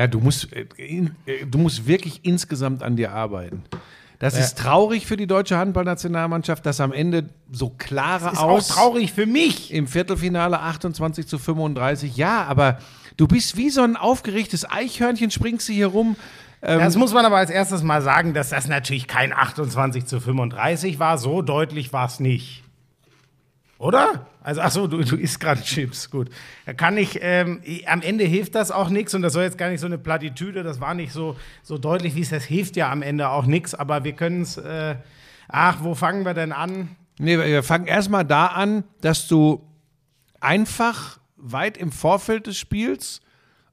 Ja, du musst, äh, äh, du musst wirklich insgesamt an dir arbeiten. Das ist traurig für die deutsche Handballnationalmannschaft, dass am Ende so klare Ist aus auch traurig für mich. im Viertelfinale 28 zu 35. Ja, aber du bist wie so ein aufgeregtes Eichhörnchen, springst du hier rum. Ähm, Das muss man aber als erstes mal sagen, dass das natürlich kein 28 zu 35 war. So deutlich war es nicht. Oder? Also, ach so, du, du isst gerade Chips. Gut. Da kann ich, ähm, am Ende hilft das auch nichts und das soll jetzt gar nicht so eine Plattitüde, das war nicht so, so deutlich, wie es das hilft ja am Ende auch nichts, aber wir können es, äh, ach, wo fangen wir denn an? Nee, wir fangen erstmal da an, dass du einfach weit im Vorfeld des Spiels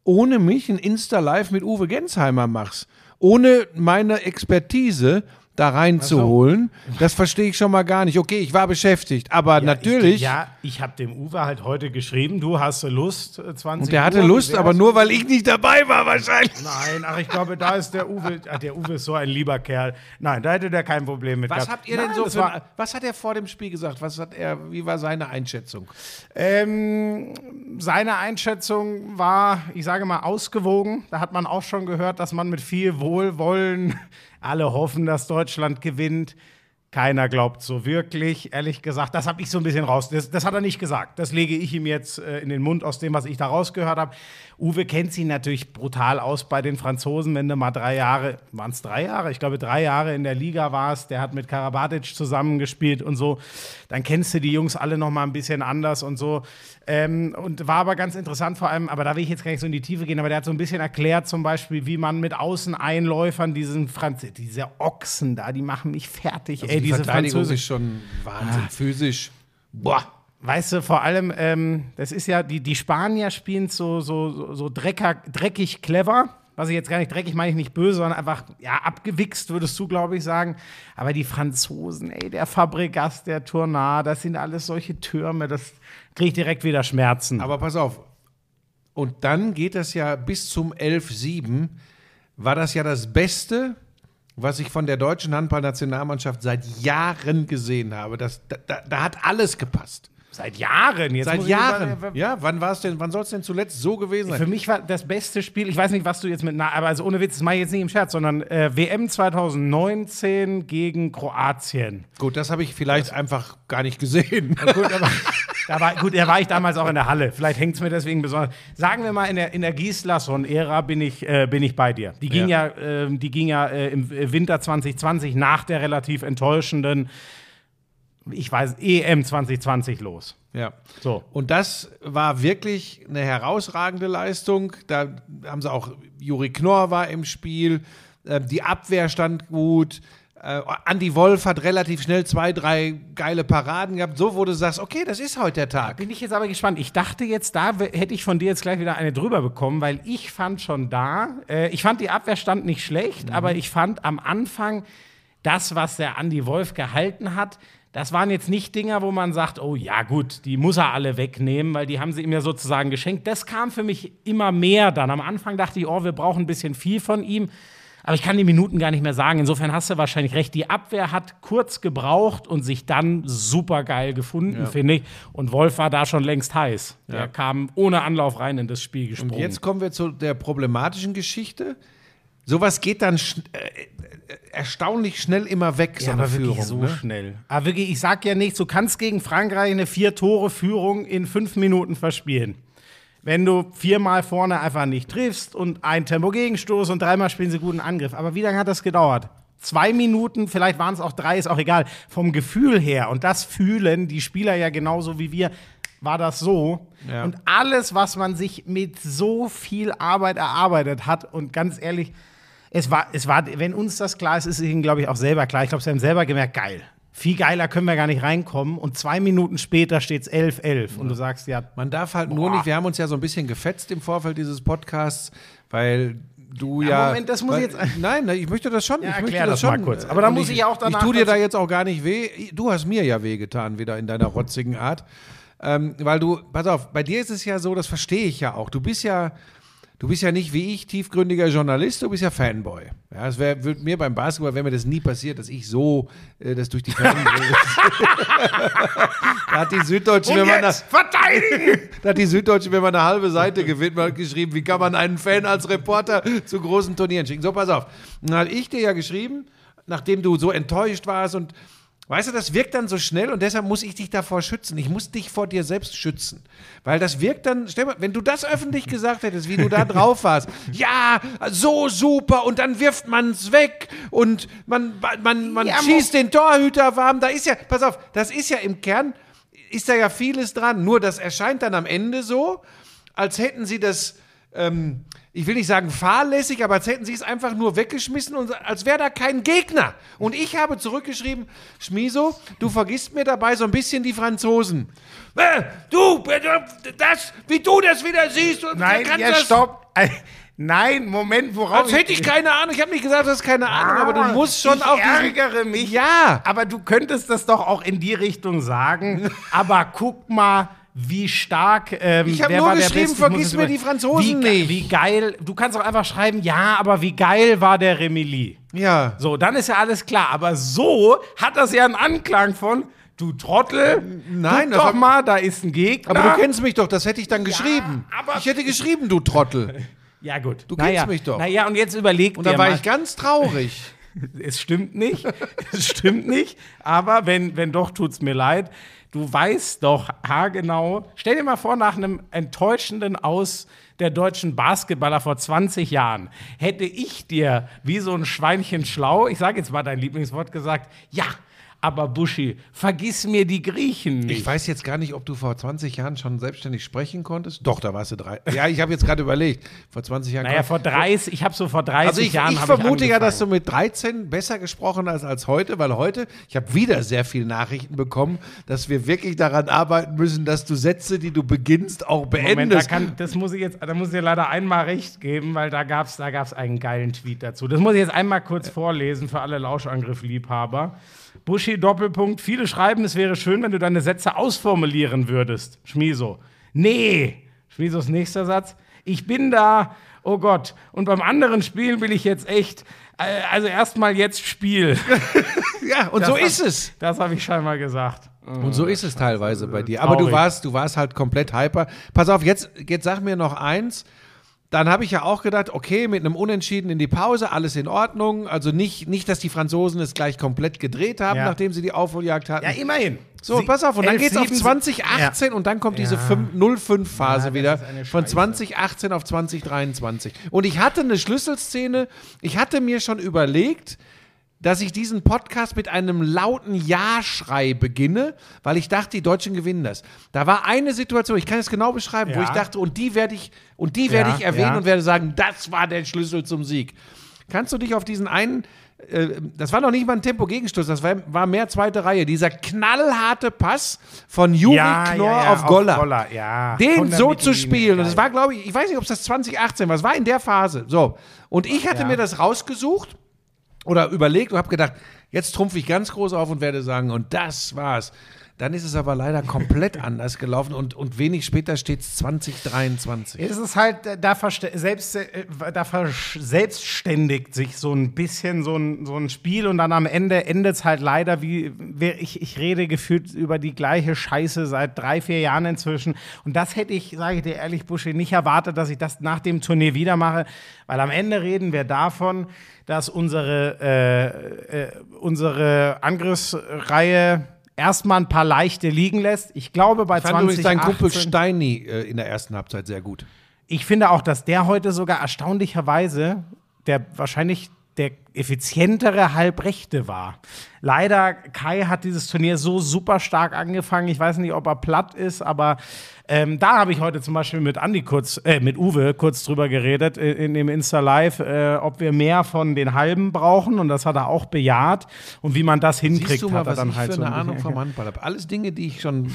ohne mich ein Insta-Live mit Uwe Gensheimer machst. Ohne meine Expertise da reinzuholen. Das verstehe ich schon mal gar nicht. Okay, ich war beschäftigt, aber natürlich. Ich, ja, ich habe dem Uwe halt heute geschrieben, du hast Lust, äh, 20 und der hatte Uhr, Lust, aber nur weil ich nicht dabei war, wahrscheinlich. Nein, ach, ich glaube, da ist der Uwe, ach, der Uwe ist so ein lieber Kerl. Nein, da hätte der kein Problem mit Was gehabt. habt ihr denn Nein, so das für, war, Was hat er vor dem Spiel gesagt? Was hat er, wie war seine Einschätzung? ähm, Seine Einschätzung war, ich sage mal, ausgewogen. Da hat man auch schon gehört, dass man mit viel Wohlwollen alle hoffen, dass Deutschland gewinnt. Keiner glaubt so wirklich, ehrlich gesagt. Das habe ich so ein bisschen raus. Das, das hat er nicht gesagt. Das lege ich ihm jetzt äh, in den Mund aus dem, was ich da rausgehört habe. Uwe kennt sie natürlich brutal aus bei den Franzosen, wenn du mal drei Jahre, waren es drei Jahre? Ich glaube, drei Jahre in der Liga warst. Der hat mit Karabatic zusammengespielt und so. Dann kennst du die Jungs alle noch mal ein bisschen anders und so. Ähm, und war aber ganz interessant vor allem, aber da will ich jetzt gar nicht so in die Tiefe gehen, aber der hat so ein bisschen erklärt, zum Beispiel, wie man mit Außeneinläufern diesen Franz diese Ochsen da, die machen mich fertig. ey, die diese Verteidigung Franzosen. ist schon Wahnsinn. Physisch. Boah. Weißt du, vor allem, ähm, das ist ja, die, die Spanier spielen so, so, so, so drecker, dreckig clever. Was ich jetzt gar nicht dreckig meine ich nicht böse, sondern einfach, ja, abgewichst, würdest du, glaube ich, sagen. Aber die Franzosen, ey, der Fabregas, der Tournard, das sind alles solche Türme, das kriege ich direkt wieder Schmerzen. Aber pass auf. Und dann geht das ja bis zum 11-7. War das ja das Beste, was ich von der deutschen Handballnationalmannschaft seit Jahren gesehen habe. Das, da, da, hat alles gepasst. Seit Jahren. Jetzt Seit Jahren. mal- Ja, wann war es denn, wann soll es denn zuletzt so gewesen sein? Für mich war das beste Spiel, ich weiß nicht, was du jetzt mit, na, aber also ohne Witz, das mache ich jetzt nicht im Scherz, sondern äh, WM 2019 gegen Kroatien. Gut, das habe ich vielleicht einfach gar nicht gesehen. Gut, aber da war, gut, da war ich damals auch in der Halle. Vielleicht hängt es mir deswegen besonders. Sagen wir mal, in der, in der Gislason-Ära bin ich, äh, bin ich bei dir. Die ging ja, ähm, die ging ja äh, im Winter 2020 nach der relativ enttäuschenden, ich weiß, EM 2020 los. Ja. So. Und das war wirklich eine herausragende Leistung. Da haben sie auch, Juri Knorr war im Spiel, äh, die Abwehr stand gut. Äh, Andy Wolf hat relativ schnell zwei, drei geile Paraden gehabt, so wo du sagst, okay, das ist heute der Tag. Bin ich jetzt aber gespannt. Ich dachte jetzt, da hätte ich von dir jetzt gleich wieder eine drüber bekommen, weil ich fand schon da, äh, ich fand die Abwehrstand nicht schlecht, aber ich fand am Anfang das, was der Andy Wolf gehalten hat, das waren jetzt nicht Dinger, wo man sagt, oh ja gut, die muss er alle wegnehmen, weil die haben sie ihm ja sozusagen geschenkt. Das kam für mich immer mehr dann. Am Anfang dachte ich, oh, wir brauchen ein bisschen viel von ihm. Aber ich kann die Minuten gar nicht mehr sagen. Insofern hast du wahrscheinlich recht. Die Abwehr hat kurz gebraucht und sich dann super geil gefunden, finde ich. Und Wolf war da schon längst heiß. Der kam ohne Anlauf rein in das Spiel gesprungen. Und jetzt kommen wir zu der problematischen Geschichte. Sowas geht dann schn äh, äh, erstaunlich schnell immer weg, so ja, eine aber wirklich Führung. so ne? schnell. Aber wirklich, ich sag ja nichts, du kannst gegen Frankreich eine Vier-Tore-Führung in fünf Minuten verspielen. Wenn du viermal vorne einfach nicht triffst und ein Tempo-Gegenstoß und dreimal spielen sie guten Angriff. Aber wie lange hat das gedauert? Zwei Minuten, vielleicht waren es auch drei, ist auch egal. Vom Gefühl her, und das fühlen die Spieler ja genauso wie wir, war das so. Ja. Und alles, was man sich mit so viel Arbeit erarbeitet hat, und ganz ehrlich, es war, es war, wenn uns das klar ist, ist es ihnen, glaube ich, auch selber klar. Ich glaube, sie haben selber gemerkt, geil. Viel geiler können wir gar nicht reinkommen. Und zwei Minuten später steht es 11-11. Und du sagst, ja, Man darf halt nur Boah. nicht, wir haben uns ja so ein bisschen gefetzt im Vorfeld dieses Podcasts, weil du ja. Moment, das muss weil, ich jetzt- Nein, nein, ich möchte das schon. Ja, ich möchte das mal schon. kurz. Aber Und muss ich ja auch danach Ich tue dir da jetzt auch gar nicht weh. Du hast mir ja weh getan, wieder in deiner rotzigen Art. Ähm, weil du, pass auf, bei dir ist es ja so, das verstehe ich ja auch. Du bist ja, Du bist ja nicht wie ich tiefgründiger Journalist, du bist ja Fanboy. Ja, es wär, wird mir beim Basketball wäre mir das nie passiert, dass ich so äh, das durch die Fans Da hat die Süddeutsche, wenn man das verteidigen! da hat die Süddeutsche, wenn man eine halbe Seite gewinnt, mal geschrieben, wie kann man einen Fan als Reporter zu großen Turnieren schicken. So, pass auf. Dann habe ich dir ja geschrieben, nachdem du so enttäuscht warst und Weißt du, das wirkt dann so schnell und deshalb muss ich dich davor schützen. Ich muss dich vor dir selbst schützen. Weil das wirkt dann, stell mal, wenn du das öffentlich gesagt hättest, wie du da drauf warst, ja, so super und dann wirft man es weg und man, man, man Ja, schießt den Torhüter warm. Da ist ja, pass auf, das ist ja im Kern, ist da ja vieles dran. Nur das erscheint dann am Ende so, als hätten sie das, ähm, ich will nicht sagen fahrlässig, aber als hätten sie es einfach nur weggeschmissen und als wäre da kein Gegner. Und ich habe zurückgeschrieben, Schmiso, du vergisst mir dabei so ein bisschen die Franzosen. Äh, du, das, wie du das wieder siehst. Und Nein, ja, stopp. Äh, Nein, Moment, worauf Als hätte ich keine Ahnung. Ich habe nicht gesagt, du hast keine Ahnung, aber du musst schon ich auf diesen- ärgere mich. Ja. Aber du könntest das doch auch in die Richtung sagen. aber guck mal, wie stark. Ähm, Ich hab wer nur geschrieben, vergiss mir die Franzosen wie, nicht. Wie geil. Du kannst auch einfach schreiben, ja, aber wie geil war der Remili. Ja. So, dann ist ja alles klar. Aber so hat das ja einen Anklang von. Du Trottel, Nein, guck doch mal, da ist ein Gegner. Aber du kennst mich doch, das hätte ich dann geschrieben. aber- ich hätte geschrieben, du Trottel. ja gut. Du naja, kennst mich doch. Naja, und jetzt überleg Und dann war mal. ich ganz traurig. Es stimmt nicht. es stimmt nicht. Aber wenn, wenn doch, tut's mir leid. Du weißt doch haargenau. Stell dir mal vor, nach einem enttäuschenden Aus der deutschen Basketballer vor 20 Jahren hätte ich dir wie so ein Schweinchen schlau, ich sage jetzt mal dein Lieblingswort, gesagt, ja, aber Buschi, vergiss mir die Griechen nicht. Ich weiß jetzt gar nicht, ob du vor 20 Jahren schon selbstständig sprechen konntest. Doch, da warst du drei. Ja, ich habe jetzt gerade überlegt. Vor 20 Jahren. naja, vor 30, ich habe so vor 30 also ich, Jahren. ich vermute ja, dass du mit 13 besser gesprochen hast als heute, weil heute, ich habe wieder sehr viele Nachrichten bekommen, dass wir wirklich daran arbeiten müssen, dass du Sätze, die du beginnst, auch Moment, da, beendest. kann, das muss ich jetzt, da muss ich dir leider einmal recht geben, weil da gab es da gab's einen geilen Tweet dazu. Das muss ich jetzt einmal kurz vorlesen für alle Lauschangriff-Liebhaber. Buschi Doppelpunkt. Viele schreiben, es wäre schön, wenn du deine Sätze ausformulieren würdest. Schmiso. Nee. Schmisos nächster Satz. Ich bin da. Oh Gott. Und beim anderen Spiel will ich jetzt echt. äh, Also erstmal jetzt Spiel. ja, und so ist es. Das habe ich scheinbar gesagt. Und so ist es teilweise bei dir. Aber du warst, du warst halt komplett hyper. Pass auf, jetzt, jetzt sag mir noch eins. Dann habe ich ja auch gedacht, okay, mit einem Unentschieden in die Pause, alles in Ordnung. Also nicht, nicht dass die Franzosen es gleich komplett gedreht haben, Ja. nachdem sie die Aufholjagd hatten. Ja, immerhin. So, Sie- pass auf, und dann 11, geht's auf 7, 2018 und dann kommt diese 05-Phase Ja, wieder von Scheiße. 2018 auf 2023. Und ich hatte eine Schlüsselszene, ich hatte mir schon überlegt, dass ich diesen Podcast mit einem lauten Ja-Schrei beginne, weil ich dachte, die Deutschen gewinnen das. Da war eine Situation, ich kann es genau beschreiben, wo Ja. ich dachte, und die werde ich, und die werde Ja, ich erwähnen ja. und werde sagen, das war der Schlüssel zum Sieg. Kannst du dich auf diesen einen, äh, das war noch nicht mal ein Tempo-Gegenstoß, das war, war mehr zweite Reihe, dieser knallharte Pass von Juri Knorr auf Goller. ja. Den so zu spielen. Und das geil. war, glaube ich, ich weiß nicht, ob es das 2018 war, es war in der Phase. So. Und ich hatte mir das rausgesucht oder überlegt und habe gedacht, jetzt trumpfe ich ganz groß auf und werde sagen, und das war's. Dann ist es aber leider komplett anders gelaufen und, und wenig später steht es 2023. Es ist halt, äh, da, selbst, äh, da versch- selbstständigt sich so ein bisschen so ein, so ein Spiel und dann am Ende endet es halt leider wie, ich, ich rede gefühlt über die gleiche Scheiße seit drei, vier Jahren inzwischen. Und das hätte ich, sage ich dir ehrlich, Buschi, nicht erwartet, dass ich das nach dem Turnier wieder mache, weil am Ende reden wir davon, dass unsere, äh, äh, unsere Angriffsreihe erstmal ein paar leichte liegen lässt. Ich glaube, bei Ich fand übrigens 2018 deinen Kumpel Steini äh, in der ersten Halbzeit sehr gut. ich finde auch, dass der heute sogar erstaunlicherweise der wahrscheinlich der effizientere Halbrechte war. Leider, Kai hat dieses Turnier so super stark angefangen. Ich weiß nicht, ob er platt ist, aber ähm, da habe ich heute zum Beispiel mit Andi kurz, äh, mit Uwe kurz drüber geredet äh, in dem Insta Live, äh, ob wir mehr von den Halben brauchen und das hat er auch bejaht und wie man das hinkriegt, Siehst du mal, hat er was dann ich halt für so eine ein Ahnung vom Handball habe. Alles Dinge, die ich schon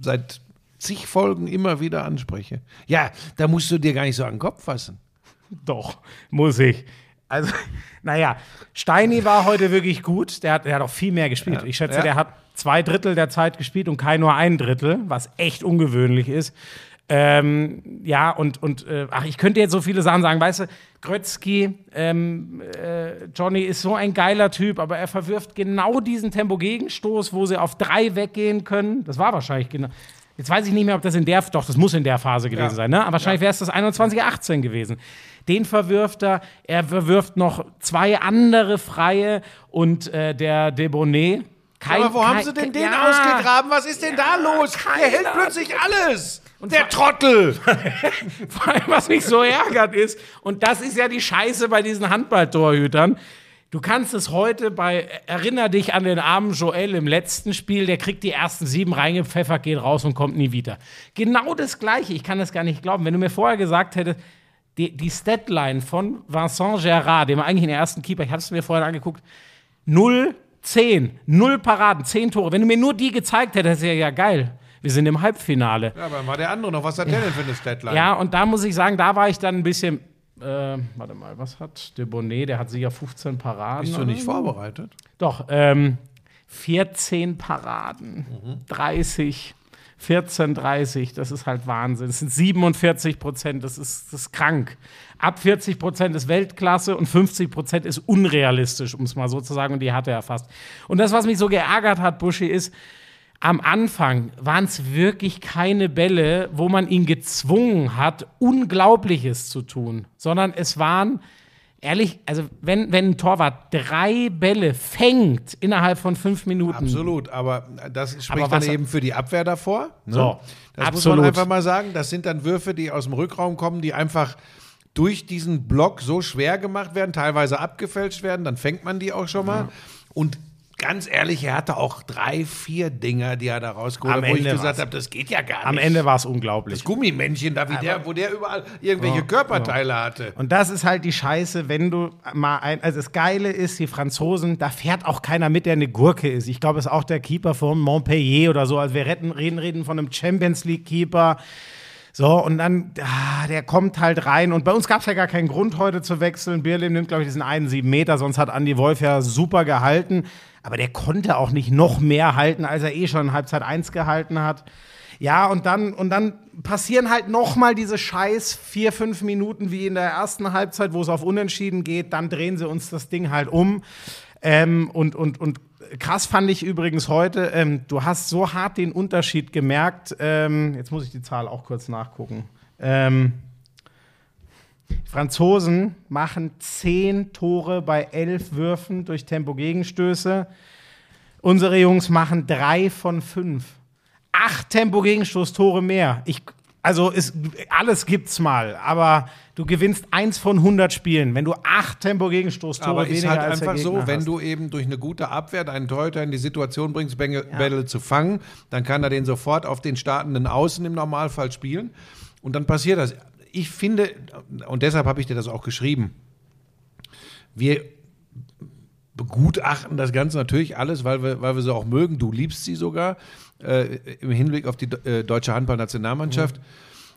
seit zig Folgen immer wieder anspreche. Ja, da musst du dir gar nicht so an den Kopf fassen. Doch, muss ich. Also, naja, Steini war heute wirklich gut. Der hat, der hat auch viel mehr gespielt. Ich schätze, Ja. der hat zwei Drittel der Zeit gespielt und Kai nur ein Drittel, was echt ungewöhnlich ist. Ähm, ja, und, und äh, ach, ich könnte jetzt so viele Sachen sagen, weißt du, Grötzky, ähm, äh, Johnny ist so ein geiler Typ, aber er verwirft genau diesen Tempo-Gegenstoß, wo sie auf drei weggehen können. Das war wahrscheinlich genau. Jetzt weiß ich nicht mehr, ob das in der, doch, das muss in der Phase gewesen Ja. sein, ne? Aber wahrscheinlich wäre es das 21, 18 gewesen. Den verwirft er, er verwirft noch zwei andere Freie und äh, der Debonet. Kein, Aber wo haben kein- sie denn den ja. ausgegraben? Was ist denn da los? Der hält plötzlich alles. Und der Trottel. Vor allem, was mich so ärgert ist, und das ist ja die Scheiße bei diesen Handballtorhütern. Du kannst es heute bei, erinner dich an den armen Joel im letzten Spiel, der kriegt die ersten sieben reingepfeffert, geht raus und kommt nie wieder. Genau das Gleiche, ich kann das gar nicht glauben. Wenn du mir vorher gesagt hättest, die, die Statline von Vincent Gerard, dem eigentlich den ersten Keeper, ich hatte es mir vorher angeguckt, 0, 10, 0 Paraden, 10 Tore. Wenn du mir nur die gezeigt hättest, wäre ja geil. Wir sind im Halbfinale. Ja, aber dann war der andere noch. Was hat der denn für eine Statline? Ja, und da muss ich sagen, da war ich dann ein bisschen. Äh, warte mal, was hat der Bonnet? Der hat sicher 15 Paraden. Bist du nicht vorbereitet? Doch, ähm, 14 Paraden, 30, 14, 30, das ist halt Wahnsinn. Das sind 47 Prozent, das ist, das ist krank. Ab 40 Prozent ist Weltklasse und 50 Prozent ist unrealistisch, um es mal so zu sagen, und die hatte er fast. Und das, was mich so geärgert hat, Buschi, ist, am Anfang waren es wirklich keine Bälle, wo man ihn gezwungen hat, Unglaubliches zu tun, sondern es waren, ehrlich, also wenn, wenn ein Torwart drei Bälle fängt innerhalb von fünf Minuten, Absolut, aber das spricht Aber dann eben für die Abwehr davor. Ne? So, das muss absolut. man einfach mal sagen. Das sind dann Würfe, die aus dem Rückraum kommen, die einfach durch diesen Block so schwer gemacht werden, teilweise abgefälscht werden, dann fängt man die auch schon mal. Und ganz ehrlich, er hatte auch drei, vier Dinger, die er da rausgeholt Am hat, wo ich Ende gesagt war's. habe, das geht ja gar am nicht. Ende war es unglaublich. das Gummimännchen da, wie der, wo der überall irgendwelche Körperteile hatte. Und das ist halt die Scheiße, wenn du mal ein. Also das Geile ist, die Franzosen, da fährt auch keiner mit, der eine Gurke ist. Ich glaube, es ist auch der Keeper von Montpellier oder so. Also wir retten, reden, reden von einem Champions League-Keeper. So, und dann, ah, der kommt halt rein. Und bei uns gab es ja gar keinen Grund, heute zu wechseln. Birlim nimmt, glaube ich, diesen einen sieben Meter, sonst hat Andy Wolf ja super gehalten. Aber der konnte auch nicht noch mehr halten, als er eh schon in Halbzeit 1 gehalten hat. Ja, und dann, und dann passieren halt noch mal diese scheiß vier, fünf Minuten wie in der ersten Halbzeit, wo es auf Unentschieden geht. Dann drehen sie uns das Ding halt um. Ähm, und, und, und krass fand ich übrigens heute, ähm, du hast so hart den Unterschied gemerkt. Ähm, jetzt muss ich die Zahl auch kurz nachgucken. Ähm, die Franzosen machen zehn Tore bei elf Würfen durch Tempo-Gegenstöße. Unsere Jungs machen drei von fünf. Acht Tempo-Gegenstoßtore mehr. Ich, also ist, alles gibt's mal, aber du gewinnst eins von 100 Spielen, wenn du acht Tempo-Gegenstoßtore Aber weniger ist halt einfach so, Gegner wenn hast. du eben durch eine gute Abwehr deinen Torhüter in die Situation bringst, Bälle, Bälle zu fangen, dann kann er den sofort auf den startenden Außen im Normalfall spielen. Und dann passiert das. Ich finde, und deshalb habe ich dir das auch geschrieben, wir begutachten das Ganze natürlich alles, weil wir, weil wir sie auch mögen. Du liebst sie sogar äh, im Hinblick auf die äh, deutsche Handballnationalmannschaft.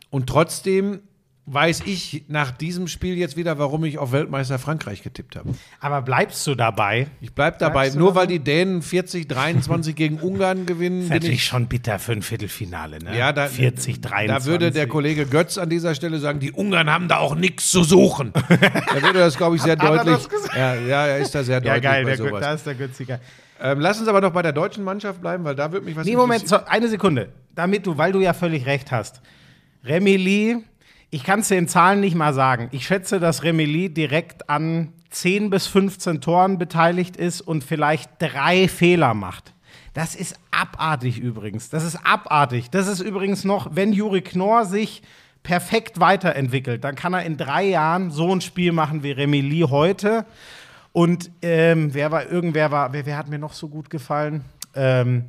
Und trotzdem weiß ich nach diesem Spiel jetzt wieder, warum ich auf Weltmeister Frankreich getippt habe. Aber bleibst du dabei? Ich bleib dabei. Bleibst Nur weil die Dänen 40, 23 gegen Ungarn gewinnen, Ist bin natürlich ich. schon bitter für ein Viertelfinale, ne? Ja, da, 40, 23. da würde der Kollege Götz an dieser Stelle sagen, die Ungarn haben da auch nichts zu suchen. da würde das, glaube ich, sehr deutlich. das? Ja, ja, er ist da sehr Ja, deutlich geil, bei sowas. da ist der Günziger. Ähm, lass uns aber noch bei der deutschen Mannschaft bleiben, weil da würde mich was Nee, Moment, interessieren. so, eine Sekunde. Damit du, weil du ja völlig recht hast. Remy Lee, ich kann es den Zahlen nicht mal sagen. Ich schätze, dass Remy Lee direkt an 10 bis 15 Toren beteiligt ist und vielleicht drei Fehler macht. Das ist abartig übrigens. Das ist abartig. Das ist übrigens noch, wenn Juri Knorr sich perfekt weiterentwickelt, dann kann er in drei Jahren so ein Spiel machen wie Remy Lee heute. Und ähm, wer war, irgendwer war, wer, wer hat mir noch so gut gefallen? Ähm,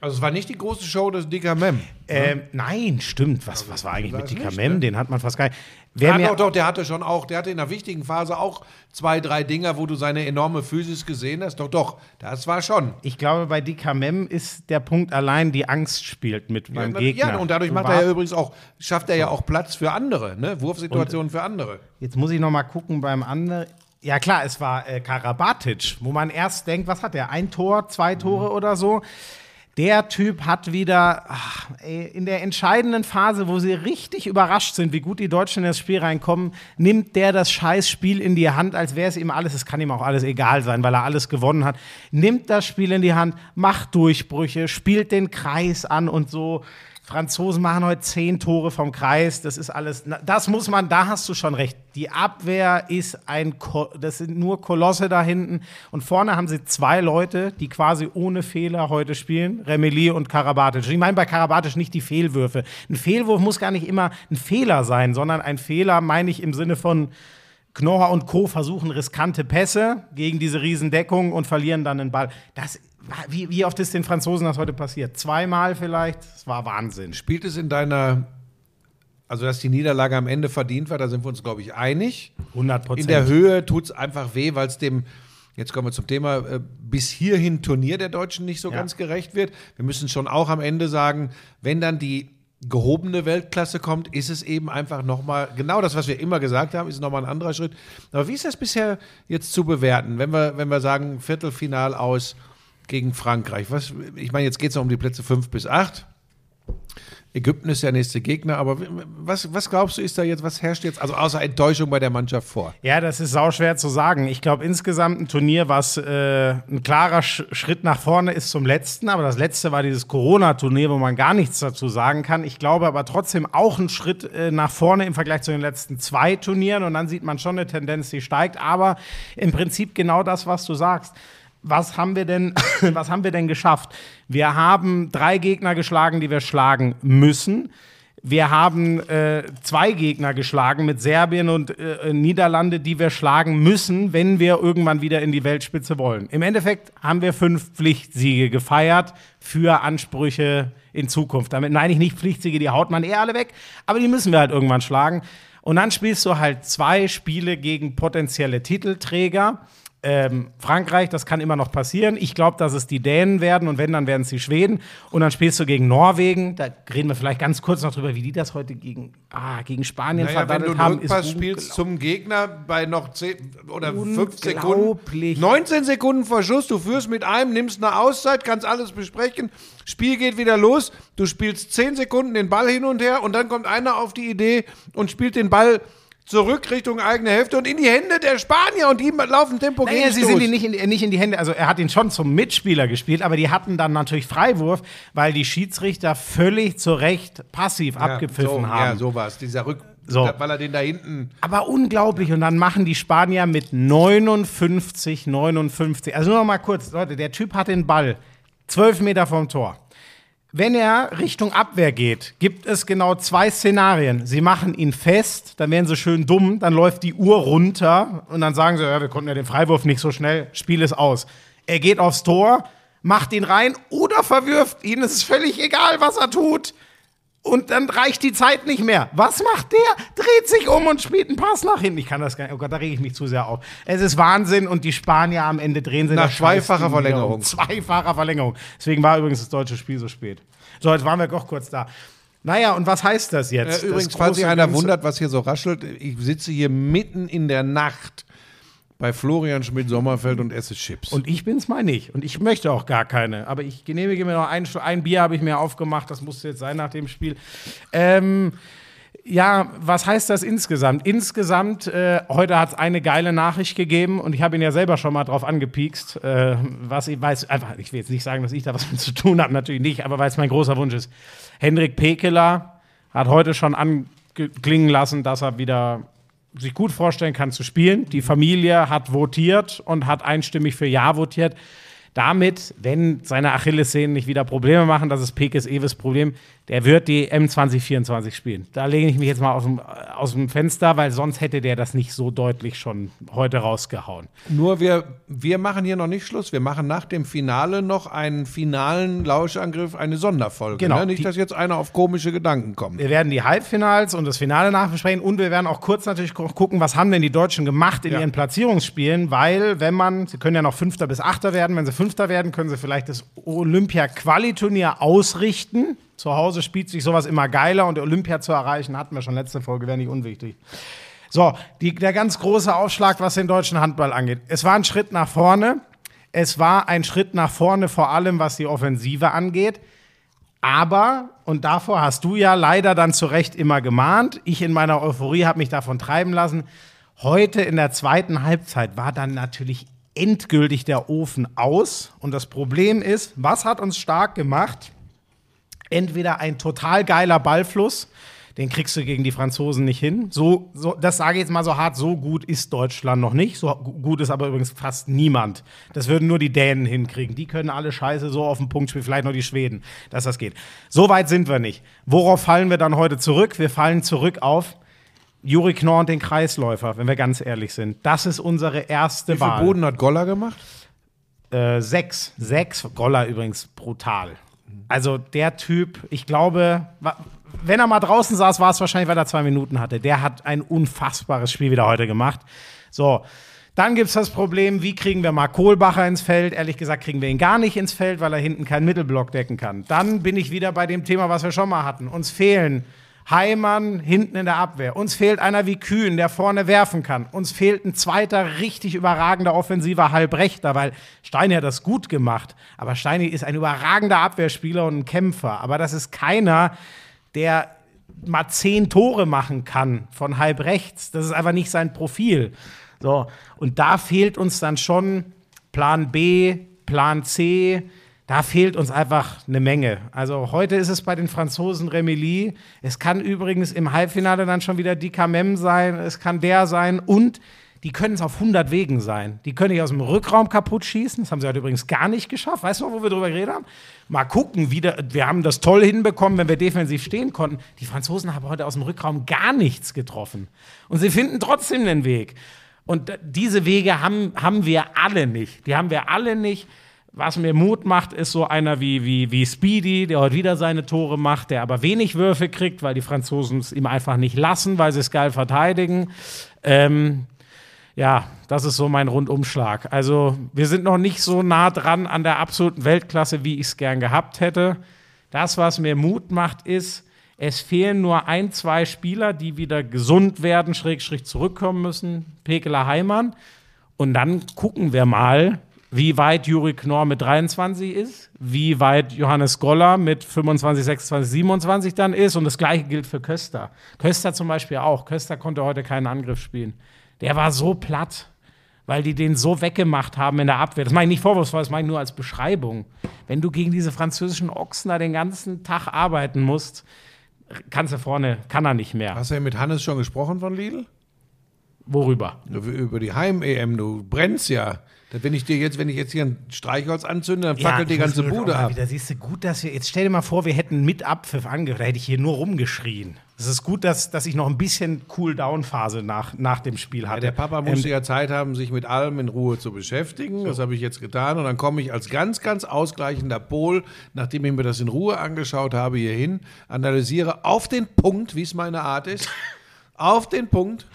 Also es war nicht die große Show des Dicker Mem. ähm, nein, stimmt. Was, was war eigentlich war mit nicht, Mem? ne? Den hat man fast gar nicht. Wer Ja, mir, doch, doch, der hatte schon auch, der hatte in einer wichtigen Phase auch zwei, drei Dinger, wo du seine enorme Physis gesehen hast. Doch, doch, das war schon. Ich glaube, bei Dika Mem ist der Punkt allein, die Angst spielt mit beim ja, Gegner. Ja, und dadurch Du macht er ja übrigens auch, schafft er ja auch Platz für andere, ne? Wurfsituationen für andere. Jetzt muss ich noch mal gucken beim anderen. Ja klar, es war äh, Karabatic, wo man erst denkt, was hat er? Ein Tor, zwei Mhm. Tore oder so. Der Typ hat wieder ach, ey, in der entscheidenden Phase, wo sie richtig überrascht sind, wie gut die Deutschen in das Spiel reinkommen, nimmt der das Scheißspiel in die Hand, als wäre es ihm alles, es kann ihm auch alles egal sein, weil er alles gewonnen hat. Nimmt das Spiel in die Hand, macht Durchbrüche, spielt den Kreis an und so. Franzosen machen heute zehn Tore vom Kreis. Das ist alles. Das muss man, da hast du schon recht. Die Abwehr ist ein, Ko das sind nur Kolosse da hinten. Und vorne haben sie zwei Leute, die quasi ohne Fehler heute spielen: Remeli und Karabatic. Ich meine bei Karabatic nicht die Fehlwürfe. Ein Fehlwurf muss gar nicht immer ein Fehler sein, sondern ein Fehler meine ich im Sinne von Knorr und Co. versuchen riskante Pässe gegen diese Riesendeckung und verlieren dann den Ball. Das wie, wie oft ist den Franzosen das heute passiert? Zweimal vielleicht? Das war Wahnsinn. Spielt es in deiner, also dass die Niederlage am Ende verdient war, da sind wir uns, glaube ich, einig. 100 Prozent. In der Höhe tut es einfach weh, weil es dem, jetzt kommen wir zum Thema, äh, bis hierhin Turnier der Deutschen nicht so ja. ganz gerecht wird. Wir müssen schon auch am Ende sagen, wenn dann die gehobene Weltklasse kommt, ist es eben einfach nochmal, genau das, was wir immer gesagt haben, ist nochmal ein anderer Schritt. Aber wie ist das bisher jetzt zu bewerten, wenn wir, wenn wir sagen, Viertelfinal aus gegen Frankreich. Was, ich meine, jetzt geht es noch um die Plätze 5 bis 8. Ägypten ist der nächste Gegner, aber was, was glaubst du, ist da jetzt, was herrscht jetzt, also außer Enttäuschung bei der Mannschaft vor? Ja, das ist sau schwer zu sagen. Ich glaube, insgesamt ein Turnier, was äh, ein klarer Sch Schritt nach vorne ist zum letzten, aber das letzte war dieses Corona-Turnier, wo man gar nichts dazu sagen kann. Ich glaube aber trotzdem auch ein Schritt äh, nach vorne im Vergleich zu den letzten zwei Turnieren und dann sieht man schon eine Tendenz, die steigt, aber im Prinzip genau das, was du sagst was haben wir denn, was haben wir denn geschafft? Wir haben drei Gegner geschlagen, die wir schlagen müssen. Wir haben äh, zwei Gegner geschlagen mit Serbien und äh, Niederlande, die wir schlagen müssen, wenn wir irgendwann wieder in die Weltspitze wollen. Im Endeffekt haben wir fünf Pflichtsiege gefeiert für Ansprüche in Zukunft. Damit meine ich nicht Pflichtsiege, die haut man eh alle weg, aber die müssen wir halt irgendwann schlagen. Und dann spielst du halt zwei Spiele gegen potenzielle Titelträger ähm, Frankreich, das kann immer noch passieren. Ich glaube, dass es die Dänen werden und wenn, dann werden es die Schweden. Und dann spielst du gegen Norwegen. Da reden wir vielleicht ganz kurz noch drüber, wie die das heute gegen, ah, gegen Spanien naja, verdattelt haben. Wenn du Rückpass spielst zum Gegner bei noch 10 oder 5 Sekunden, 19 Sekunden vor Schuss, du führst mit einem, nimmst eine Auszeit, kannst alles besprechen. Spiel geht wieder los. Du spielst 10 Sekunden den Ball hin und her und dann kommt einer auf die Idee und spielt den Ball zurück Richtung eigene Hälfte und in die Hände der Spanier und die laufen Tempo naja, gegen sie sind die nicht in, nicht in die Hände, also er hat ihn schon zum Mitspieler gespielt, aber die hatten dann natürlich Freiwurf, weil die Schiedsrichter völlig zu Recht passiv ja, abgepfiffen so, haben. Ja, so war es, dieser Rück so. weil er den da hinten. Aber unglaublich. Und dann machen die Spanier mit 59, 59. Also nur noch mal kurz, Leute, der Typ hat den Ball 12 Meter vom Tor. Wenn er Richtung Abwehr geht, gibt es genau zwei Szenarien. Sie machen ihn fest, dann werden sie schön dumm, dann läuft die Uhr runter und dann sagen sie, ja, wir konnten ja den Freiwurf nicht so schnell, Spiel ist aus. Er geht aufs Tor, macht ihn rein oder verwirft ihn. Es ist völlig egal, was er tut und dann reicht die Zeit nicht mehr. Was macht der? Dreht sich um und spielt einen Pass nach hinten. Ich kann das gar nicht. Oh Gott, da rege ich mich zu sehr auf. Es ist Wahnsinn und die Spanier am Ende drehen sie nach zweifacher Verlängerung. Um. Zweifacher Verlängerung. Deswegen war übrigens das deutsche Spiel so spät. So, jetzt waren wir doch kurz da. Naja, und was heißt das jetzt? Äh, übrigens, falls sich einer wundert, was hier so raschelt, ich sitze hier mitten in der Nacht bei Florian Schmidt-Sommerfeld und esse Chips. Und ich bin's mal nicht. Und ich möchte auch gar keine. Aber ich genehmige mir noch ein, ein Bier, habe ich mir aufgemacht. Das musste jetzt sein nach dem Spiel. Ähm, ja, was heißt das insgesamt? Insgesamt, äh, heute hat es eine geile Nachricht gegeben und ich habe ihn ja selber schon mal drauf angepiekst, äh, was ich weiß, einfach, ich will jetzt nicht sagen, dass ich da was mit zu tun habe, natürlich nicht, aber weil es mein großer Wunsch ist. Hendrik Pekeler hat heute schon anklingen lassen, dass er wieder sich gut vorstellen kann zu spielen. Die Familie hat votiert und hat einstimmig für Ja votiert. Damit, wenn seine Achillessehnen nicht wieder Probleme machen, das ist Pekes ewes Problem, der wird die M2024 spielen. Da lege ich mich jetzt mal aus dem, aus dem Fenster, weil sonst hätte der das nicht so deutlich schon heute rausgehauen. Nur wir, wir machen hier noch nicht Schluss. Wir machen nach dem Finale noch einen finalen Lauschangriff, eine Sonderfolge. Genau. Ne? Nicht, dass jetzt einer auf komische Gedanken kommt. Wir werden die Halbfinals und das Finale nachbesprechen und wir werden auch kurz natürlich gucken, was haben denn die Deutschen gemacht in ja. ihren Platzierungsspielen, weil wenn man, sie können ja noch Fünfter bis Achter werden, wenn sie Fünfter werden, können sie vielleicht das Olympia-Qualiturnier ausrichten zu Hause spielt sich sowas immer geiler und Olympia zu erreichen, hatten wir schon letzte Folge, wäre nicht unwichtig. So, die, der ganz große Aufschlag, was den deutschen Handball angeht. Es war ein Schritt nach vorne. Es war ein Schritt nach vorne, vor allem was die Offensive angeht. Aber, und davor hast du ja leider dann zu Recht immer gemahnt, ich in meiner Euphorie habe mich davon treiben lassen. Heute in der zweiten Halbzeit war dann natürlich endgültig der Ofen aus. Und das Problem ist, was hat uns stark gemacht? Entweder ein total geiler Ballfluss, den kriegst du gegen die Franzosen nicht hin. So, so, das sage ich jetzt mal so hart, so gut ist Deutschland noch nicht. So gut ist aber übrigens fast niemand. Das würden nur die Dänen hinkriegen. Die können alle Scheiße so auf den Punkt spielen, vielleicht noch die Schweden, dass das geht. So weit sind wir nicht. Worauf fallen wir dann heute zurück? Wir fallen zurück auf Juri Knorr und den Kreisläufer, wenn wir ganz ehrlich sind. Das ist unsere erste Wie viel Wahl. Boden hat Goller gemacht? Äh, sechs. Sechs. Goller übrigens brutal. Also der Typ, ich glaube, wenn er mal draußen saß, war es wahrscheinlich, weil er zwei Minuten hatte. Der hat ein unfassbares Spiel wieder heute gemacht. So. Dann gibt es das Problem, wie kriegen wir Mark Kohlbacher ins Feld? Ehrlich gesagt, kriegen wir ihn gar nicht ins Feld, weil er hinten keinen Mittelblock decken kann. Dann bin ich wieder bei dem Thema, was wir schon mal hatten. Uns fehlen Heimann hinten in der Abwehr. Uns fehlt einer wie Kühn, der vorne werfen kann. Uns fehlt ein zweiter richtig überragender offensiver Halbrechter, weil Steini hat das gut gemacht. Aber Steini ist ein überragender Abwehrspieler und ein Kämpfer. Aber das ist keiner, der mal zehn Tore machen kann von halb rechts. Das ist einfach nicht sein Profil. So, und da fehlt uns dann schon Plan B, Plan C. Da fehlt uns einfach eine Menge. Also heute ist es bei den Franzosen Remeli. Es kann übrigens im Halbfinale dann schon wieder Dikamem sein. Es kann der sein. Und die können es auf 100 Wegen sein. Die können dich aus dem Rückraum kaputt schießen. Das haben sie heute übrigens gar nicht geschafft. Weißt du noch, wo wir drüber geredet haben? Mal gucken, wie der, wir haben das toll hinbekommen, wenn wir defensiv stehen konnten. Die Franzosen haben heute aus dem Rückraum gar nichts getroffen. Und sie finden trotzdem den Weg. Und diese Wege haben, haben wir alle nicht. Die haben wir alle nicht. Was mir Mut macht, ist so einer wie, wie, wie Speedy, der heute wieder seine Tore macht, der aber wenig Würfe kriegt, weil die Franzosen es ihm einfach nicht lassen, weil sie es geil verteidigen. Ähm, ja, das ist so mein Rundumschlag. Also, wir sind noch nicht so nah dran an der absoluten Weltklasse, wie ich es gern gehabt hätte. Das, was mir Mut macht, ist, es fehlen nur ein, zwei Spieler, die wieder gesund werden, Schrägstrich zurückkommen müssen. Pekeler Heimann. Und dann gucken wir mal, wie weit Juri Knorr mit 23 ist, wie weit Johannes Goller mit 25, 26, 27 dann ist. Und das gleiche gilt für Köster. Köster zum Beispiel auch. Köster konnte heute keinen Angriff spielen. Der war so platt, weil die den so weggemacht haben in der Abwehr. Das meine ich nicht vorwurfsvoll, das meine ich nur als Beschreibung. Wenn du gegen diese französischen Ochsen da den ganzen Tag arbeiten musst, kannst du vorne, kann er nicht mehr. Hast du ja mit Hannes schon gesprochen von Lidl? Worüber? Über die Heim-EM, du brennst ja. Da Wenn ich dir jetzt, wenn ich jetzt hier ein Streichholz anzünde, dann fackelt die ich ganze Bude ab. Wieder, siehst du, gut, dass wir, jetzt stell dir mal vor, wir hätten mit Abpfiff angehört, da hätte ich hier nur rumgeschrien. Es ist gut, dass, dass ich noch ein bisschen Cool-Down-Phase nach, nach dem Spiel Ja, hatte. der Papa musste ja Zeit haben, sich mit allem in Ruhe zu beschäftigen. Das habe ich jetzt getan. Und dann komme ich als ganz, ganz ausgleichender Pol, nachdem ich mir das in Ruhe angeschaut habe, hier hin, analysiere auf den Punkt, wie es meine Art ist, auf den Punkt.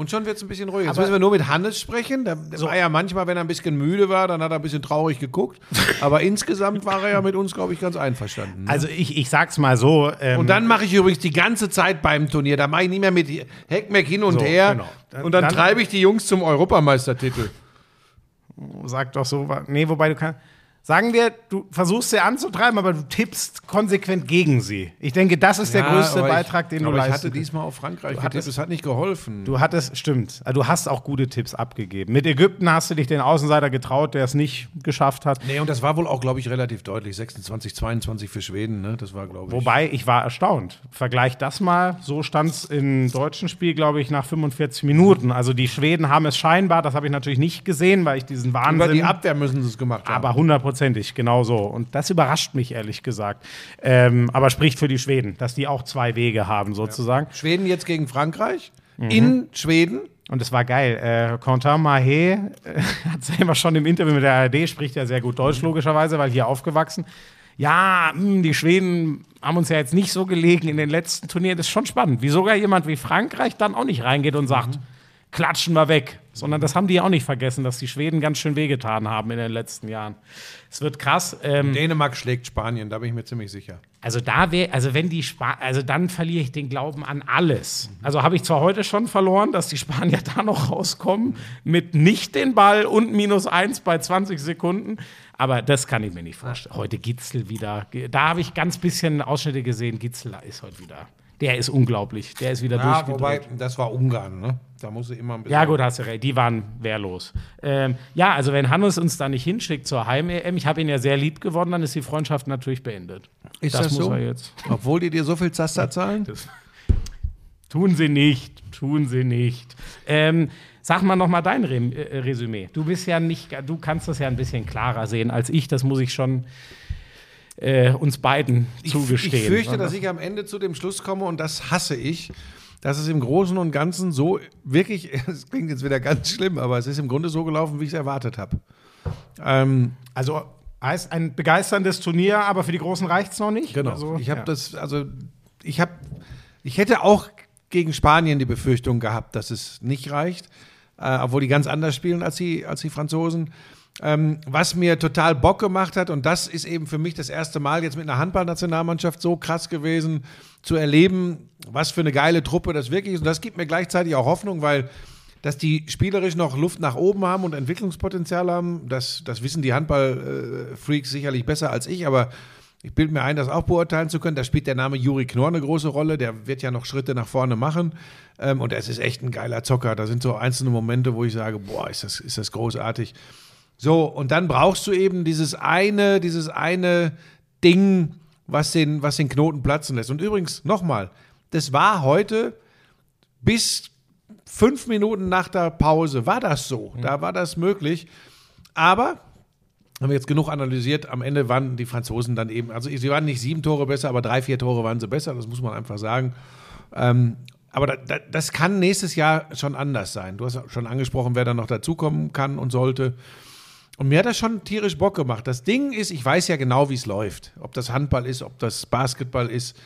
Und schon wird es ein bisschen ruhiger. Jetzt Aber- müssen wir nur mit Hannes sprechen. Der, der war ja manchmal, wenn er ein bisschen müde war, dann hat er ein bisschen traurig geguckt. Aber insgesamt war er ja mit uns, glaube ich, ganz einverstanden. Also ich, ich sag's mal so. Ähm, Und dann mache ich übrigens die ganze Zeit beim Turnier. Da mache ich nicht mehr mit Heckmeck hin und So, her. genau. Dann- und dann, dann- treibe ich die Jungs zum Europameistertitel. sag doch so. Nee, wobei du kannst. Sagen wir, du versuchst sie anzutreiben, aber du tippst konsequent gegen sie. Ich denke, das ist der größte ich- Beitrag, den du aber ich hatte kannst. diesmal auf Frankreich Du getippt. Es hat nicht geholfen. Du hattest, stimmt. Also Du hast auch gute Tipps abgegeben. Mit Ägypten hast du dich den Außenseiter getraut, der es nicht geschafft hat. nee, und das war wohl auch, glaube ich, relativ deutlich. 26, 22 für Schweden. Ne? Das war, glaube ich. Wobei, ich war erstaunt. Vergleich das mal. So stand es im deutschen Spiel, glaube ich, nach 45 Minuten. Also die Schweden haben es scheinbar, das habe ich natürlich nicht gesehen, weil ich diesen über Wahnsinn. die Abwehr müssen sie es gemacht haben. aber hundertprozentig, genau so. Und das überrascht mich, ehrlich gesagt. Ähm, aber spricht für die Schweden, dass die auch zwei Wege haben, sozusagen. Schweden jetzt gegen Frankreich. Mhm. In Schweden. Und es war geil. Äh, Quentin Mahé äh, hat selber schon im Interview mit der ARD, spricht ja sehr gut Deutsch, logischerweise, weil hier aufgewachsen. Ja, mh, die Schweden haben uns ja jetzt nicht so gelegen in den letzten Turnieren. Das ist schon spannend, wie sogar jemand wie Frankreich dann auch nicht reingeht und sagt, klatschen wir weg. Sondern das haben die auch nicht vergessen, dass die Schweden ganz schön wehgetan haben in den letzten Jahren. Es wird krass. Ähm, Dänemark schlägt Spanien, da bin ich mir ziemlich sicher. also da wäre, also wenn die Spa also dann verliere ich den Glauben an alles. Also habe ich zwar heute schon verloren, dass die Spanier da noch rauskommen mit nicht den Ball und minus eins bei 20 Sekunden, aber das kann ich mir nicht vorstellen. Heute Gitzel wieder, da habe ich ganz bisschen Ausschnitte gesehen. Gitzel ist heute wieder, der ist unglaublich, der ist wieder Ja, durchgedreht. wobei, das war Ungarn, ne? Da muss ich immer ein bisschen. Ja, gut, hast du recht. Die waren wehrlos. Ähm, ja, also wenn Hannes uns da nicht hinschickt zur Heim-EM, ich habe ihn ja sehr lieb gewonnen, dann ist die Freundschaft natürlich beendet. Ist das, muss so? er jetzt. Obwohl die dir so viel Zaster zahlen? Tun sie nicht, tun sie nicht. Ähm, sag mal noch mal dein Re äh, Resümee. Du bist ja nicht, du kannst das ja ein bisschen klarer sehen als ich. Das muss ich schon äh, uns beiden zugestehen. Ich fürchte, dass ich am Ende zu dem Schluss komme und das hasse ich, dass es im Großen und Ganzen so wirklich, es klingt jetzt wieder ganz schlimm, aber es ist im Grunde so gelaufen, wie ich es erwartet habe. Ähm, also heißt ein begeisterndes Turnier, aber für die Großen reicht es noch nicht. genau. Also, ich habe ja. das, also ich habe, ich hätte auch gegen Spanien die Befürchtung gehabt, dass es nicht reicht, äh, obwohl die ganz anders spielen als die, als die Franzosen. Ähm, was mir total Bock gemacht hat, und das ist eben für mich das erste Mal jetzt mit einer Handballnationalmannschaft so krass gewesen, zu erleben, was für eine geile Truppe das wirklich ist. Und das gibt mir gleichzeitig auch Hoffnung, weil dass die spielerisch noch Luft nach oben haben und Entwicklungspotenzial haben, das, das wissen die Handball-Freaks sicherlich besser als ich, aber ich bilde mir ein, das auch beurteilen zu können. Da spielt der Name Juri Knorr eine große Rolle. Der wird ja noch Schritte nach vorne machen. Ähm, und es ist echt ein geiler Zocker. Da sind so einzelne Momente, wo ich sage, boah, ist das, ist das großartig. So, und dann brauchst du eben dieses eine, dieses eine Ding, was den, was den Knoten platzen lässt. Und übrigens, nochmal, das war heute bis fünf Minuten nach der Pause, war das so. Da war das möglich. Aber haben wir jetzt genug analysiert. Am Ende waren die Franzosen dann eben, also sie waren nicht sieben Tore besser, aber drei, vier Tore waren sie besser, das muss man einfach sagen. Ähm, aber da, da, das kann nächstes Jahr schon anders sein. Du hast schon angesprochen, wer da noch dazukommen kann und sollte. Und mir hat das schon tierisch Bock gemacht. Das Ding ist, ich weiß ja genau, wie es läuft. Ob das Handball ist, ob das Basketball ist.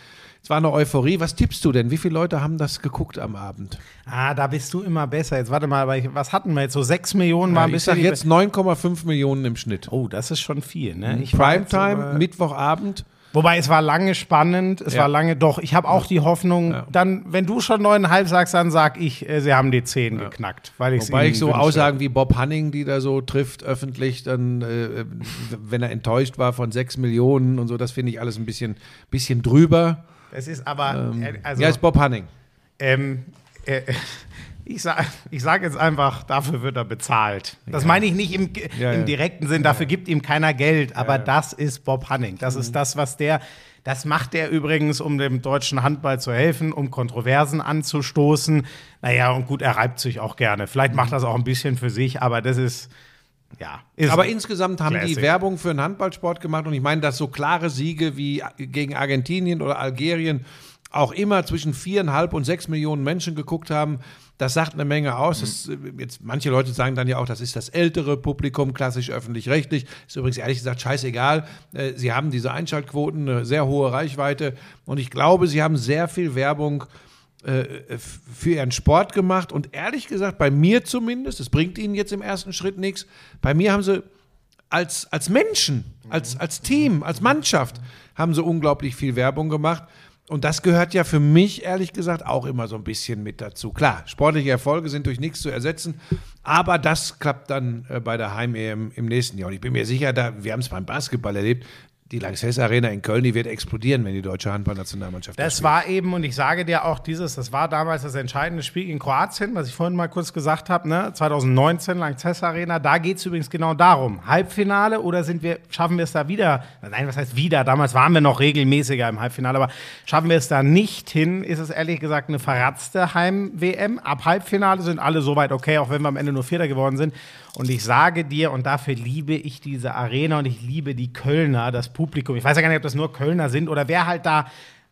Es war eine Euphorie. Was tippst du denn? Wie viele Leute haben das geguckt am Abend? Ah, da bist du immer besser. Jetzt warte mal, ich, was hatten wir jetzt? So sechs Millionen waren ich bisher sag jetzt 9,5 Millionen im Schnitt. Oh, das ist schon viel, ne? Ich jetzt Primetime, Mittwochabend. Wobei es war lange spannend, es Ja. war lange doch. Ich habe auch die Hoffnung, Ja. dann, wenn du schon neuneinhalb sagst, dann sag ich, äh, sie haben die zehn geknackt. Weil Wobei ich so wünsche. Aussagen wie Bob Hanning, die da so trifft öffentlich, dann, äh, wenn er enttäuscht war von 6 Millionen und so, das finde ich alles ein bisschen, bisschen drüber. Es ist aber, äh, also, ja, ist Bob Hanning. ähm, äh, ich sage ich sag jetzt einfach, dafür wird er bezahlt. Das meine ich nicht im, Ja, im ja. direkten Sinn, dafür gibt ihm keiner Geld, aber das ist Bob Hanning. Das Mhm. ist das, was der, das macht er übrigens, um dem deutschen Handball zu helfen, um Kontroversen anzustoßen. Naja, und gut, er reibt sich auch gerne. Vielleicht macht das auch ein bisschen für sich, aber das ist, ja. Aber insgesamt haben Classic. die Werbung für den Handballsport gemacht und ich meine, dass so klare Siege wie gegen Argentinien oder Algerien auch immer zwischen viereinhalb und sechs Millionen Menschen geguckt haben, das sagt eine Menge aus. Das, äh, jetzt, manche Leute sagen dann ja auch, das ist das ältere Publikum, klassisch öffentlich-rechtlich. Ist übrigens ehrlich gesagt scheißegal. Äh, Sie haben diese Einschaltquoten, eine sehr hohe Reichweite und ich glaube, sie haben sehr viel Werbung äh, für ihren Sport gemacht und ehrlich gesagt, bei mir zumindest, es bringt ihnen jetzt im ersten Schritt nichts, bei mir haben sie als, als Menschen, als, als Team, als Mannschaft, haben sie unglaublich viel Werbung gemacht. Und das gehört ja für mich, ehrlich gesagt, auch immer so ein bisschen mit dazu. Klar, sportliche Erfolge sind durch nichts zu ersetzen, aber das klappt dann äh, bei der Heim-EM im nächsten Jahr. Und ich bin mir sicher, da, wir haben es beim Basketball erlebt, die Lanxess Arena in Köln, die wird explodieren, wenn die deutsche Handballnationalmannschaft Das war eben, und ich sage dir auch dieses, das war damals das entscheidende Spiel in Kroatien, was ich vorhin mal kurz gesagt habe, ne? 2019, Lanxess Arena, da geht es übrigens genau darum. Halbfinale oder sind wir, schaffen wir es da wieder, nein, was heißt wieder, damals waren wir noch regelmäßiger im Halbfinale, aber schaffen wir es da nicht hin, ist es ehrlich gesagt eine verratzte Heim-WM. Ab Halbfinale sind alle soweit okay, auch wenn wir am Ende nur Vierter geworden sind. Und ich sage dir, und dafür liebe ich diese Arena und ich liebe die Kölner, das Publikum. Ich weiß ja gar nicht, ob das nur Kölner sind oder wer halt da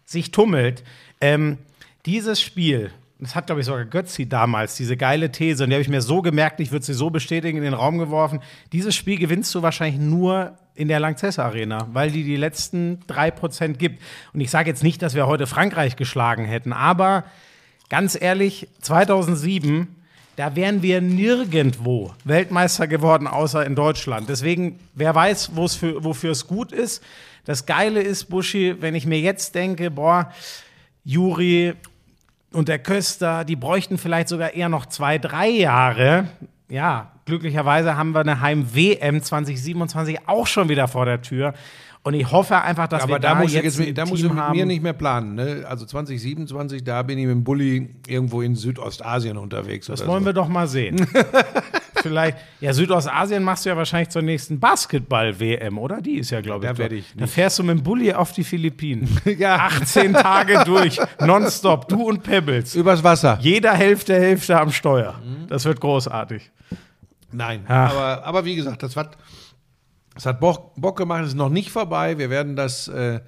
sich tummelt. Ähm, dieses Spiel, das hat, glaube ich, sogar Götzi damals, diese geile These, und die habe ich mir so gemerkt, ich würde sie so bestätigen, in den Raum geworfen. Dieses Spiel gewinnst du wahrscheinlich nur in der Lanxess Arena, weil die die letzten drei Prozent gibt. Und ich sage jetzt nicht, dass wir heute Frankreich geschlagen hätten, aber ganz ehrlich, 2007 da wären wir nirgendwo Weltmeister geworden, außer in Deutschland. Deswegen, wer weiß, für, wofür es gut ist. Das Geile ist, Buschi, wenn ich mir jetzt denke, boah, Juri und der Köster, die bräuchten vielleicht sogar eher noch zwei, drei Jahre. Ja, glücklicherweise haben wir eine Heim-WM 2027 auch schon wieder vor der Tür. Und ich hoffe einfach, dass Aber wir da, da, muss ich jetzt ein da muss Team ich mit haben. mir nicht mehr planen. Ne? Also 2027, da bin ich mit dem Bulli irgendwo in Südostasien unterwegs. Das wollen so. wir doch mal sehen. Vielleicht, ja, Südostasien machst du ja wahrscheinlich zur nächsten Basketball-WM, oder? Die ist ja, glaube ich. Da doch. werd ich Da nicht. fährst du mit dem Bulli auf die Philippinen. Ja. 18 Tage durch, nonstop, du und Pebbles. Übers Wasser. Jeder Hälfte, Hälfte am Steuer. Das wird großartig. Nein. Ach. Aber, aber wie gesagt, das hat, das hat Bock, Bock gemacht, es ist noch nicht vorbei. Wir werden das. Äh,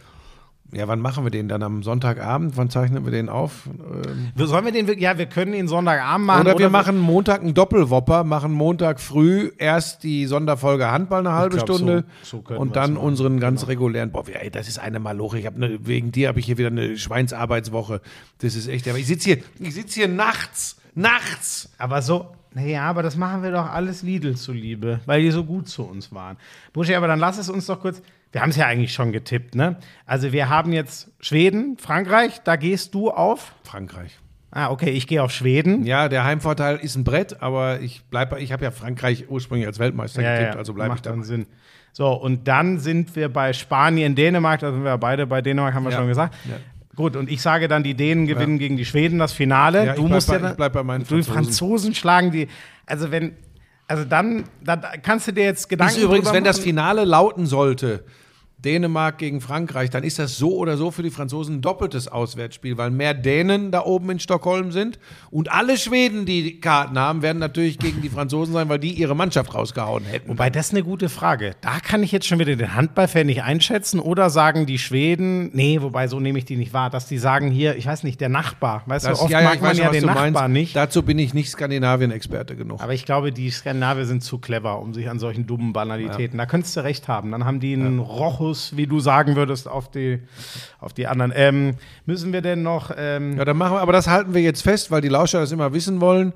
ja, wann machen wir den dann? Am Sonntagabend? Wann zeichnen wir den auf? Ähm, Sollen wir den, wirklich- ja, wir können ihn Sonntagabend machen. oder, wir machen Montag einen Doppelwopper, machen Montag früh erst die Sonderfolge Handball eine halbe glaub, Stunde so- so und dann machen. Genau. unseren ganz regulären. Boah, ey, das ist eine Maloche. Ich hab ne, wegen dir habe ich hier wieder eine Schweinsarbeitswoche. Das ist echt. Aber ich sitze hier, ich sitze hier nachts, nachts. Aber so, naja, aber das machen wir doch alles Lidl zuliebe, weil die so gut zu uns waren. Buschi, aber dann lass es uns doch kurz. Wir haben es ja eigentlich schon getippt, ne? Also wir haben jetzt Schweden, Frankreich, da gehst du auf. Frankreich. Ah, okay, ich gehe auf Schweden. Ja, der Heimvorteil ist ein Brett, aber ich bleibe, ich habe ja Frankreich ursprünglich als Weltmeister getippt, also bleibe ich macht da. dann Sinn. So, und dann sind wir bei Spanien, Dänemark, da sind wir beide bei Dänemark, haben wir Ja. schon gesagt. Ja. Gut, und ich sage dann, die Dänen gewinnen gegen die Schweden das Finale. Ja, ich du bleib musst bei- ja dann, ich bleib bei meinen du, die Franzosen. Franzosen schlagen die. Also wenn, also dann, dann kannst du dir jetzt Gedanken Ist übrigens, wenn das. Finale lauten sollte, Dänemark gegen Frankreich, dann ist das so oder so für die Franzosen ein doppeltes Auswärtsspiel, weil mehr Dänen da oben in Stockholm sind und alle Schweden, die Karten haben, werden natürlich gegen die Franzosen sein, weil die ihre Mannschaft rausgehauen hätten. Wobei, das ist eine gute Frage. Da kann ich jetzt schon wieder den Handballfan nicht einschätzen. Oder sagen die Schweden, nee, wobei so nehme ich die nicht wahr, dass die sagen hier, ich weiß nicht, der Nachbar. Weißt Das- du, oft ja, ja, mag man ja den Nachbar meinst. nicht. Dazu bin ich nicht Skandinavien-Experte genug. Aber ich glaube, die Skandinavier sind zu clever, um sich an solchen dummen Banalitäten. Da könntest du recht haben. Dann haben die einen Rochus, wie du sagen würdest, auf die, auf die anderen. Ähm, müssen wir denn noch. Ähm, Ja, dann machen wir, aber das halten wir jetzt fest, weil die Lauscher das immer wissen wollen.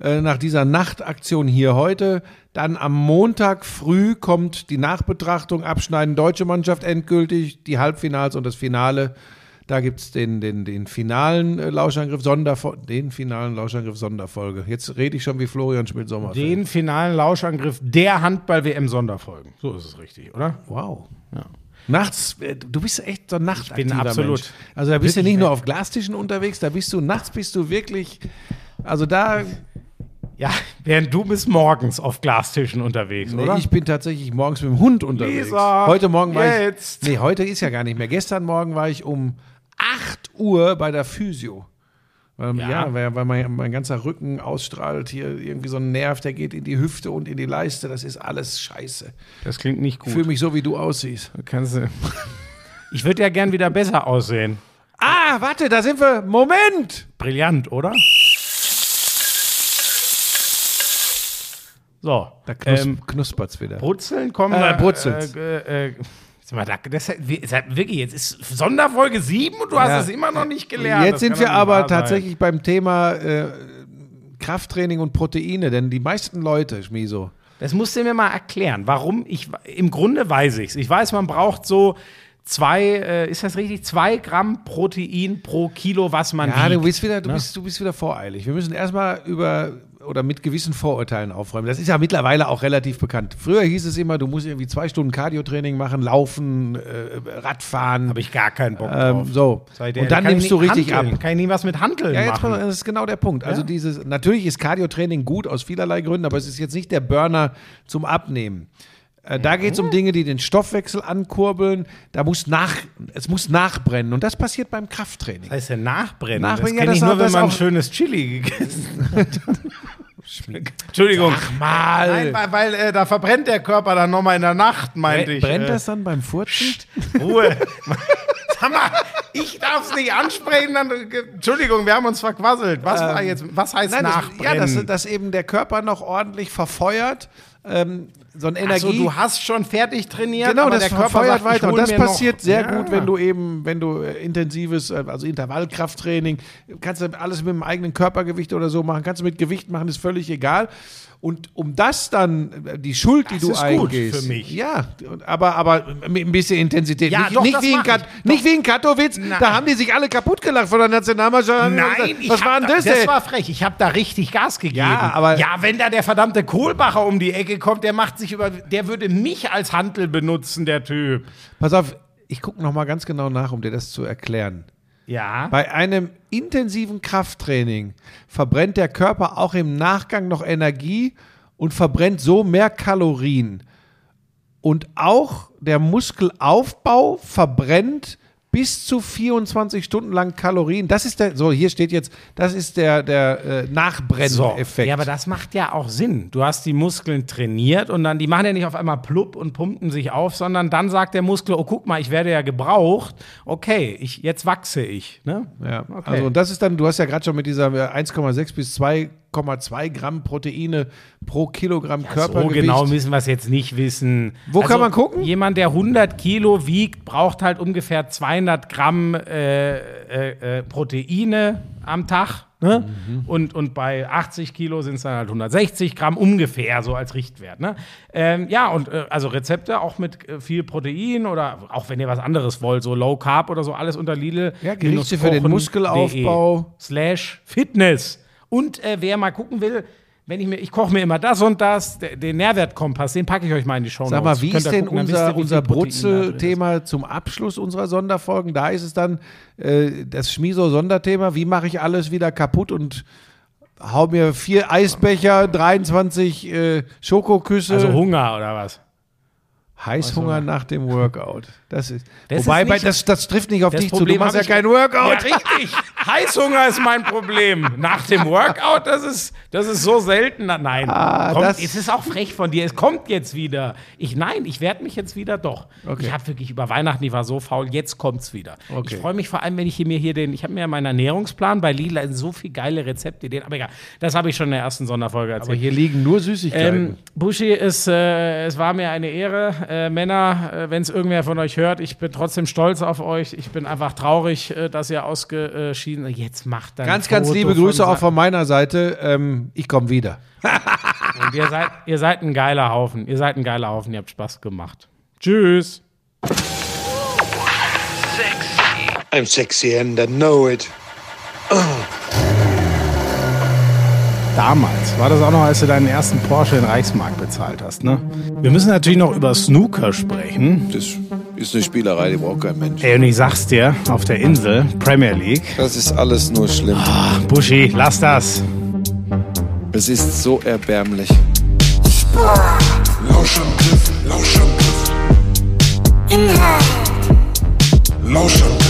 Äh, nach dieser Nachtaktion hier heute, dann am Montag früh kommt die Nachbetrachtung, abschneiden deutsche Mannschaft endgültig, die Halbfinals und das Finale. Da gibt es den, den, den finalen äh, Lauschangriff Sonderfolge, den finalen Lauschangriff Sonderfolge. Jetzt rede ich schon wie Florian Schmidt-Sommer. den finalen Lauschangriff der Handball-WM-Sonderfolgen. So ist es richtig, oder? Wow. Nachts, äh, du bist echt so ein nachtaktiver absolut. Mensch. Also da bist du Wirklich, nicht nur auf Glastischen unterwegs, da bist du, nachts bist du wirklich, also da Ja, während du bis morgens auf Glastischen unterwegs, Nee, oder? ich bin tatsächlich morgens mit dem Hund unterwegs. Lisa, heute Morgen war jetzt. ich. Nee, heute ist ja gar nicht mehr. Gestern Morgen war ich um 8 Uhr bei der Physio. Weil, ja, Ja. weil, weil mein, mein ganzer Rücken ausstrahlt hier irgendwie so ein Nerv, der geht in die Hüfte und in die Leiste. Das ist alles scheiße. das klingt nicht Ich gut. fühle mich so, wie du aussiehst. Kannst du. Ich würde ja gern wieder besser aussehen. Ah, warte, da sind wir. Moment! Brillant, oder? So, Da knus ähm, knuspert's wieder. Brutzeln kommen. Äh, wir, brutzelt's. Äh, äh, sag mal, da- das, ist halt wirklich, jetzt ist Sonderfolge 7 und du hast Ja. es immer noch nicht gelernt. Jetzt Das sind wir aber sein. tatsächlich beim Thema äh, Krafttraining und Proteine, denn die meisten Leute, Schmiso, Das musst du mir mal erklären, warum ich. Im Grunde weiß ich es. Ich weiß, man braucht so zwei, äh, ist das richtig? Zwei Gramm Protein pro Kilo, was man Ja, wiegt. du bist wieder, du ne? bist, du bist wieder voreilig. Wir müssen erstmal über oder mit gewissen Vorurteilen aufräumen. Das ist ja mittlerweile auch relativ bekannt. Früher hieß es immer, du musst irgendwie zwei Stunden Cardiotraining machen, laufen, äh, Radfahren. Habe ich gar keinen Bock drauf. ähm, so. Und dann nimmst du richtig hanteln. ab. Kann ich nie was mit Handeln Ja, jetzt machen. das ist genau der Punkt. Also Ja. dieses, natürlich ist Cardiotraining gut aus vielerlei Gründen, aber es ist jetzt nicht der Burner zum Abnehmen. Äh, Da geht es um Dinge, die den Stoffwechsel ankurbeln. Da muss nach, es muss nachbrennen. Und das passiert beim Krafttraining. Was heißt denn nachbrennen? Nachbrennen, das ja, kenne ich das nur, wenn das man ein schönes Chili gegessen hat. Entschuldigung. mal. Nein, weil, äh, da verbrennt der Körper dann nochmal in der Nacht, meinte ich. Brennt äh, das dann beim Furzen? Ruhe. Sag mal, ich darf es nicht ansprechen. Dann, Entschuldigung, wir haben uns verquasselt. Was, war jetzt, was heißt Ähm, Nein, das, nachbrennen? ja, dass, dass eben der Körper noch ordentlich verfeuert. Ähm, so ein Also Energie. du hast schon fertig trainiert, Genau, aber das der Körper feuert sagt, weiter. Und das mir noch- passiert sehr Ja. gut, wenn du eben, wenn du äh, intensives, äh, also Intervallkrafttraining, kannst du alles mit dem eigenen Körpergewicht oder so machen, kannst du mit Gewicht machen, ist völlig egal. Und um das dann, äh, die Schuld, die Das du ist gut eingehst. für mich. Ja, aber, aber mit ein bisschen Intensität. Ja, nicht, doch, nicht, wie in Kat, ich. nicht wie in Katowice, Nein. da haben die sich alle kaputt gelacht von der Nationalmannschaft. Nein, was war denn da, das, das ey? war frech. Ich habe da richtig Gas gegeben. Ja, aber- ja, wenn da der verdammte Kohlbacher um die Ecke kommt, der macht sich über, der würde mich als Hantel benutzen, der Typ. Pass auf, ich gucke noch mal ganz genau nach, um dir das zu erklären. Ja. Bei einem intensiven Krafttraining verbrennt der Körper auch im Nachgang noch Energie und verbrennt so mehr Kalorien. Und auch der Muskelaufbau verbrennt bis zu 24 Stunden lang Kalorien. Das ist der, so hier steht jetzt, das ist der, der äh, Nachbrenneffekt. Ja, aber das macht ja auch Sinn. Du hast die Muskeln trainiert und dann, die machen ja nicht auf einmal plupp und pumpen sich auf, sondern dann sagt der Muskel, oh guck mal, ich werde ja gebraucht. Okay, ich, jetzt wachse ich. Ne? Ja, Okay. also und das ist dann, du hast ja gerade schon mit dieser äh, 1,6 bis 2,2 Gramm Proteine pro Kilogramm Körpergewicht. So genau müssen wir es jetzt nicht wissen. Also Wo kann man gucken? Jemand, der 100 Kilo wiegt, braucht halt ungefähr 200 Gramm äh, äh, äh, Proteine am Tag. Ne? Mhm. Und, und bei 80 Kilo sind es dann halt 160 Gramm ungefähr, so als Richtwert. Ne? Ähm, ja, und äh, also Rezepte auch mit äh, viel Protein oder auch wenn ihr was anderes wollt, so Low Carb oder so, alles unter Lidl. Ja, Gerichte für den Muskelaufbau. Slash Fitness. Und äh, wer mal gucken will, wenn ich mir, ich koche mir immer das und das, de- den Nährwertkompass, den packe ich euch mal in die Show Sag mal, wie ist denn unser, unser Brutzel-Thema? Brutzel-Thema zum Abschluss unserer Sonderfolgen? Da ist es dann äh, das Schmiso-Sonderthema. Wie mache ich alles wieder kaputt und hau mir vier Eisbecher, 23 äh, Schokoküsse, Also Hunger oder was? Heißhunger nach dem Workout. Das ist, Das wobei, ist das, das trifft nicht auf dich zu. Du Problem machst ja kein Workout. Ja, richtig. Heißhunger ist mein Problem. Nach dem Workout, das ist, das ist so selten. Nein, Ah, kommt, es ist auch frech von dir. Es kommt jetzt wieder. Ich, nein, ich werde mich jetzt wieder doch. Okay. Ich habe wirklich über Weihnachten, ich war so faul, jetzt kommt's wieder. Okay. Ich freue mich vor allem, wenn ich hier mir hier den, ich habe mir ja meinen Ernährungsplan bei Lila so viele geile Rezeptideen, aber egal, das habe ich schon in der ersten Sonderfolge erzählt. Aber hier liegen nur Süßigkeiten. Ähm, Buschi, es, äh, es war mir eine Ehre. Äh, Männer, äh, wenn es irgendwer von euch hört, ich bin trotzdem stolz auf euch. Ich bin einfach traurig, äh, dass ihr ausgeschieden seid. Jetzt macht dann ganz, ganz liebe Grüße auch von meiner Seite. Ähm, ich komme wieder. Und ihr seid, ihr seid ein geiler Haufen. Ihr seid ein geiler Haufen. Ihr habt Spaß gemacht. Tschüss. I'm sexy and I know it. Damals war das auch noch, als du deinen ersten Porsche in Reichsmark bezahlt hast, ne? Wir müssen natürlich noch über Snooker sprechen. Das ist eine Spielerei, die braucht kein Mensch. Ey, und ich sag's dir, auf der Insel, Premier League. Das ist alles nur schlimm. Buschi, lass das. Es ist so erbärmlich. Lauschangriff, Lauschangriff. Inhalt. Lauschangriff.